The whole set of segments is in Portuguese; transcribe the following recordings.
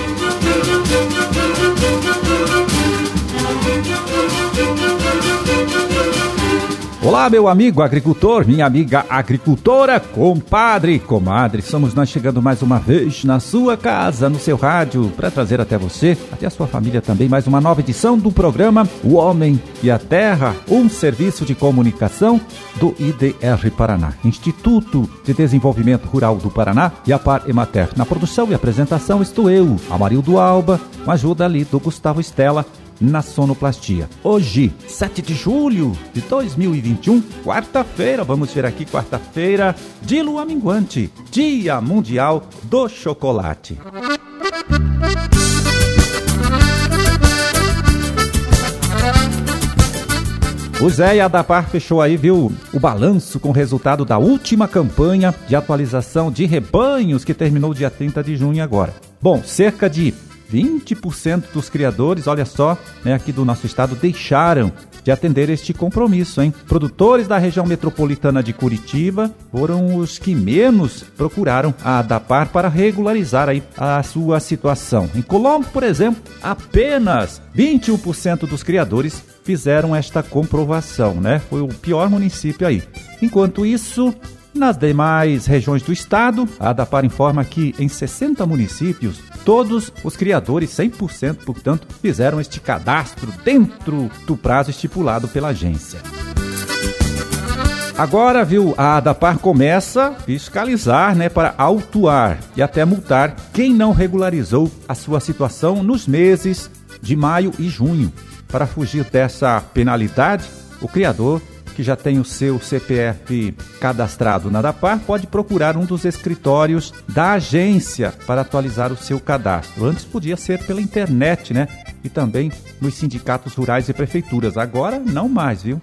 Thank you. Olá, meu amigo agricultor, minha amiga agricultora, compadre, comadre. Somos nós chegando mais uma vez na sua casa, no seu rádio, para trazer até você, até a sua família também, mais uma nova edição do programa O Homem e a Terra, um serviço de comunicação do IDR Paraná, Instituto de Desenvolvimento Rural do Paraná e a Par Emater. Na produção e apresentação estou eu, Amarildo Alba, com a ajuda ali do Gustavo Estela na sonoplastia. Hoje, 7 de julho de 2021, quarta-feira, vamos ver aqui quarta-feira de lua minguante, Dia Mundial do Chocolate. O Zé e a fechou aí, viu, o balanço com o resultado da última campanha de atualização de rebanhos que terminou dia 30 de junho agora. Bom, cerca de 20% dos criadores, olha só, né, aqui do nosso estado, deixaram de atender este compromisso, hein? Produtores da região metropolitana de Curitiba foram os que menos procuraram a ADAPAR para regularizar aí a sua situação. Em Colombo, por exemplo, apenas 21% dos criadores fizeram esta comprovação, né? Foi o pior município aí. Enquanto isso, nas demais regiões do estado, a ADAPAR informa que em 60 municípios, todos os criadores, 100%, portanto, fizeram este cadastro dentro do prazo estipulado pela agência. Agora, viu, a ADAPAR começa a fiscalizar, né, para autuar e até multar quem não regularizou a sua situação nos meses de maio e junho. Para fugir dessa penalidade, o criador que já tem o seu CPF cadastrado na DAPAR pode procurar um dos escritórios da agência para atualizar o seu cadastro. Antes podia ser pela internet, né? E também nos sindicatos rurais e prefeituras. Agora não mais, viu?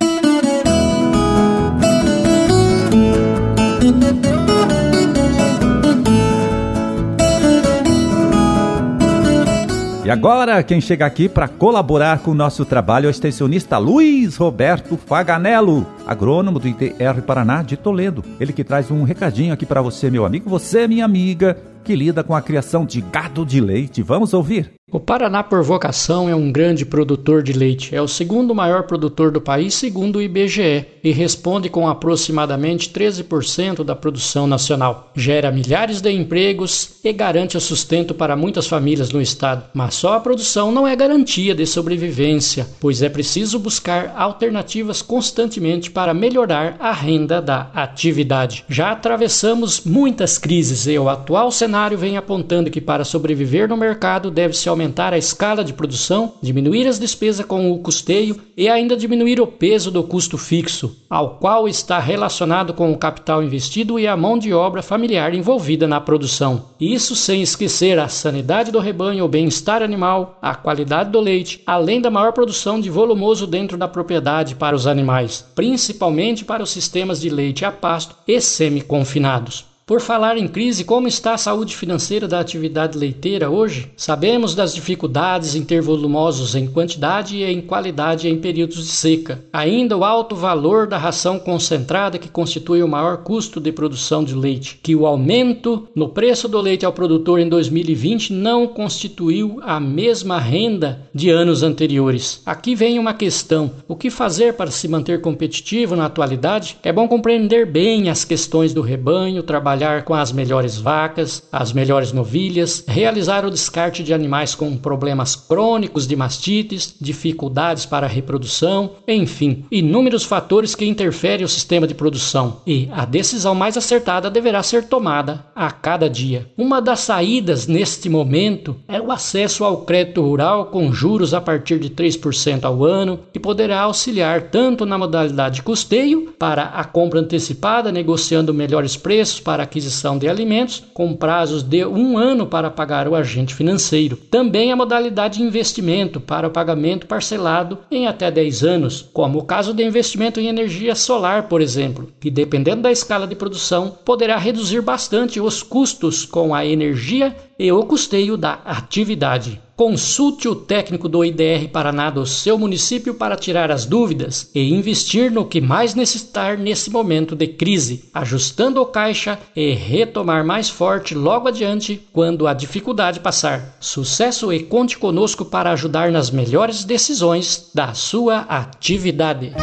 E agora, quem chega aqui para colaborar com o nosso trabalho é o extensionista Luiz Roberto Faganello, agrônomo do ITR Paraná de Toledo. Ele que traz um recadinho aqui para você, meu amigo, você, minha amiga, que lida com a criação de gado de leite. Vamos ouvir. O Paraná, por vocação, é um grande produtor de leite. É o segundo maior produtor do país, segundo o IBGE, e responde com aproximadamente 13% da produção nacional. Gera milhares de empregos e garante o sustento para muitas famílias no estado. Mas só a produção não é garantia de sobrevivência, pois é preciso buscar alternativas constantemente para melhorar a renda da atividade. Já atravessamos muitas crises e o atual cenário vem apontando que para sobreviver no mercado deve-se aumentar a escala de produção, diminuir as despesas com o custeio e ainda diminuir o peso do custo fixo, ao qual está relacionado com o capital investido e a mão de obra familiar envolvida na produção. Isso sem esquecer a sanidade do rebanho, o bem-estar animal, a qualidade do leite, além da maior produção de volumoso dentro da propriedade para os animais, principalmente para os sistemas de leite a pasto e semi-confinados. Por falar em crise, como está a saúde financeira da atividade leiteira hoje? Sabemos das dificuldades em ter volumosos em quantidade e em qualidade em períodos de seca. Ainda o alto valor da ração concentrada que constitui o maior custo de produção de leite, que o aumento no preço do leite ao produtor em 2020 não constituiu a mesma renda de anos anteriores. Aqui vem uma questão: o que fazer para se manter competitivo na atualidade? É bom compreender bem as questões do rebanho, trabalho trabalhar com as melhores vacas, as melhores novilhas, realizar o descarte de animais com problemas crônicos de mastites, dificuldades para a reprodução, enfim, inúmeros fatores que interferem o sistema de produção. E a decisão mais acertada deverá ser tomada a cada dia. Uma das saídas neste momento é o acesso ao crédito rural com juros a partir de 3% ao ano, que poderá auxiliar tanto na modalidade de custeio para a compra antecipada, negociando melhores preços para aquisição de alimentos, com prazos de um ano para pagar o agente financeiro. Também a modalidade de investimento para o pagamento parcelado em até 10 anos, como o caso de investimento em energia solar, por exemplo, que dependendo da escala de produção poderá reduzir bastante os custos com a energia e o custeio da atividade. Consulte o técnico do IDR Paraná do seu município para tirar as dúvidas e investir no que mais necessitar nesse momento de crise, ajustando o caixa e retomar mais forte logo adiante quando a dificuldade passar. Sucesso e conte conosco para ajudar nas melhores decisões da sua atividade.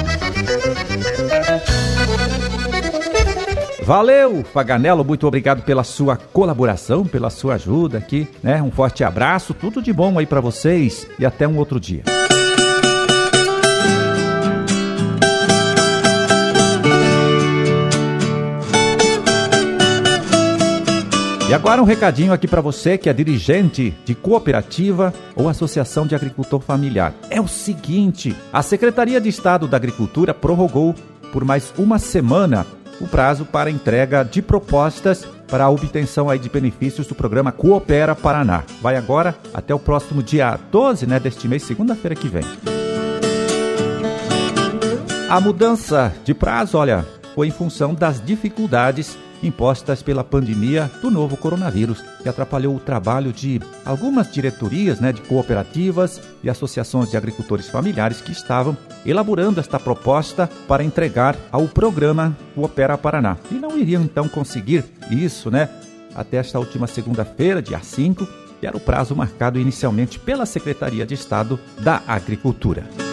Valeu, Paganello, muito obrigado pela sua colaboração, pela sua ajuda aqui, né? Um forte abraço, tudo de bom aí para vocês e até um outro dia. E agora um recadinho aqui para você que é dirigente de cooperativa ou associação de agricultor familiar. É o seguinte, a Secretaria de Estado da Agricultura prorrogou por mais uma semana o prazo para entrega de propostas para a obtenção aí de benefícios do programa Coopera Paraná. Vai agora até o próximo dia 12 né, deste mês, segunda-feira que vem. A mudança de prazo, olha, foi em função das dificuldades impostas pela pandemia do novo coronavírus, que atrapalhou o trabalho de algumas diretorias né, de cooperativas e associações de agricultores familiares que estavam elaborando esta proposta para entregar ao programa Coopera Paraná. E não iriam então conseguir isso né, até esta última segunda-feira, dia 5, que era o prazo marcado inicialmente pela Secretaria de Estado da Agricultura.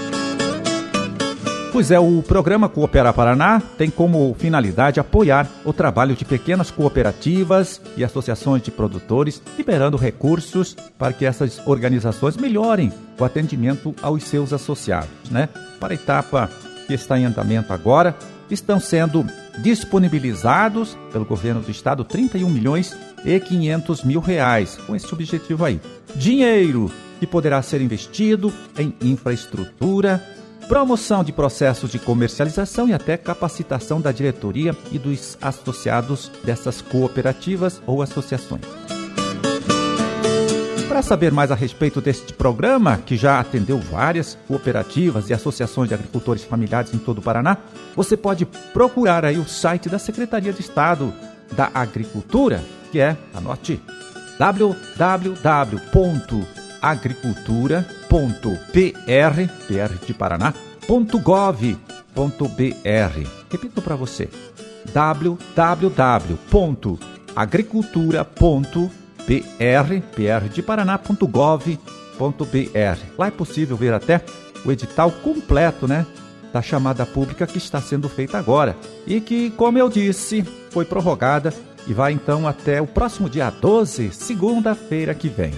Pois é, o programa Coopera Paraná tem como finalidade apoiar o trabalho de pequenas cooperativas e associações de produtores, liberando recursos para que essas organizações melhorem o atendimento aos seus associados. Né? Para a etapa que está em andamento agora, estão sendo disponibilizados pelo governo do estado 31 milhões e 500 mil reais com esse objetivo aí. Dinheiro que poderá ser investido em infraestrutura, promoção de processos de comercialização e até capacitação da diretoria e dos associados dessas cooperativas ou associações. Para saber mais a respeito deste programa, que já atendeu várias cooperativas e associações de agricultores familiares em todo o Paraná, você pode procurar aí o site da Secretaria de Estado da Agricultura, que é, anote, www agricultura.pr, PR de Paraná, .gov.br. Repito para você, www.agricultura.pr, PR de Paraná.gov.br. Lá é possível ver até o edital completo, né? Da chamada pública que está sendo feita agora e que, como eu disse, foi prorrogada e vai então até o próximo dia 12, segunda-feira que vem.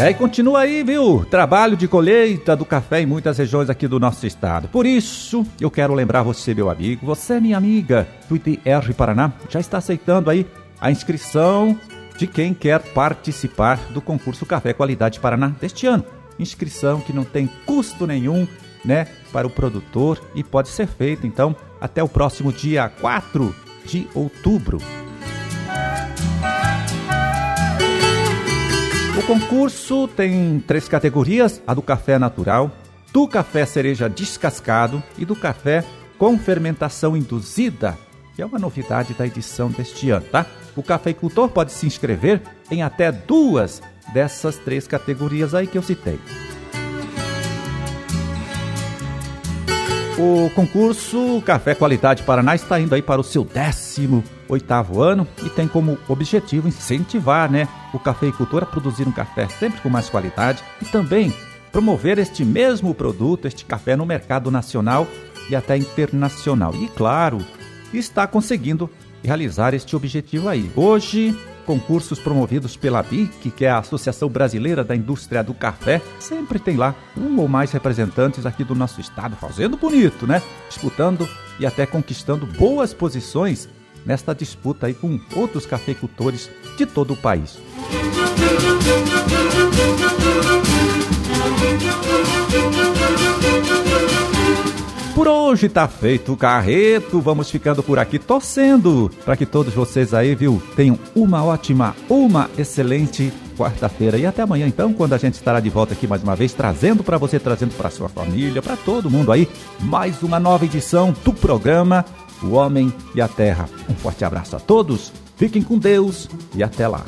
É, e continua aí, viu? Trabalho de colheita do café em muitas regiões aqui do nosso estado. Por isso, eu quero lembrar você, meu amigo, você, minha amiga, ITR Paraná, já está aceitando aí a inscrição de quem quer participar do concurso Café Qualidade Paraná deste ano. Inscrição que não tem custo nenhum, né, para o produtor e pode ser feito, então, até o próximo dia 4 de outubro. O concurso tem três categorias: a do café natural, do café cereja descascado e do café com fermentação induzida, que é uma novidade da edição deste ano, tá? O cafeicultor pode se inscrever em até duas dessas três categorias aí que eu citei. O concurso Café Qualidade Paraná está indo aí para o seu 18º ano e tem como objetivo incentivar, né, o cafeicultor a produzir um café sempre com mais qualidade e também promover este mesmo produto, este café no mercado nacional e até internacional. E claro, está conseguindo realizar este objetivo aí. Hoje concursos promovidos pela BIC, que é a Associação Brasileira da Indústria do Café, sempre tem lá um ou mais representantes aqui do nosso estado fazendo bonito, né? Disputando e até conquistando boas posições nesta disputa aí com outros cafeicultores de todo o país. Por hoje tá feito o carreto, vamos ficando por aqui torcendo para que todos vocês aí, viu, tenham uma ótima, uma excelente quarta-feira e até amanhã então, quando a gente estará de volta aqui mais uma vez trazendo para você, trazendo para sua família, para todo mundo aí, mais uma nova edição do programa o homem e a terra. Um forte abraço a todos, fiquem com Deus e até lá.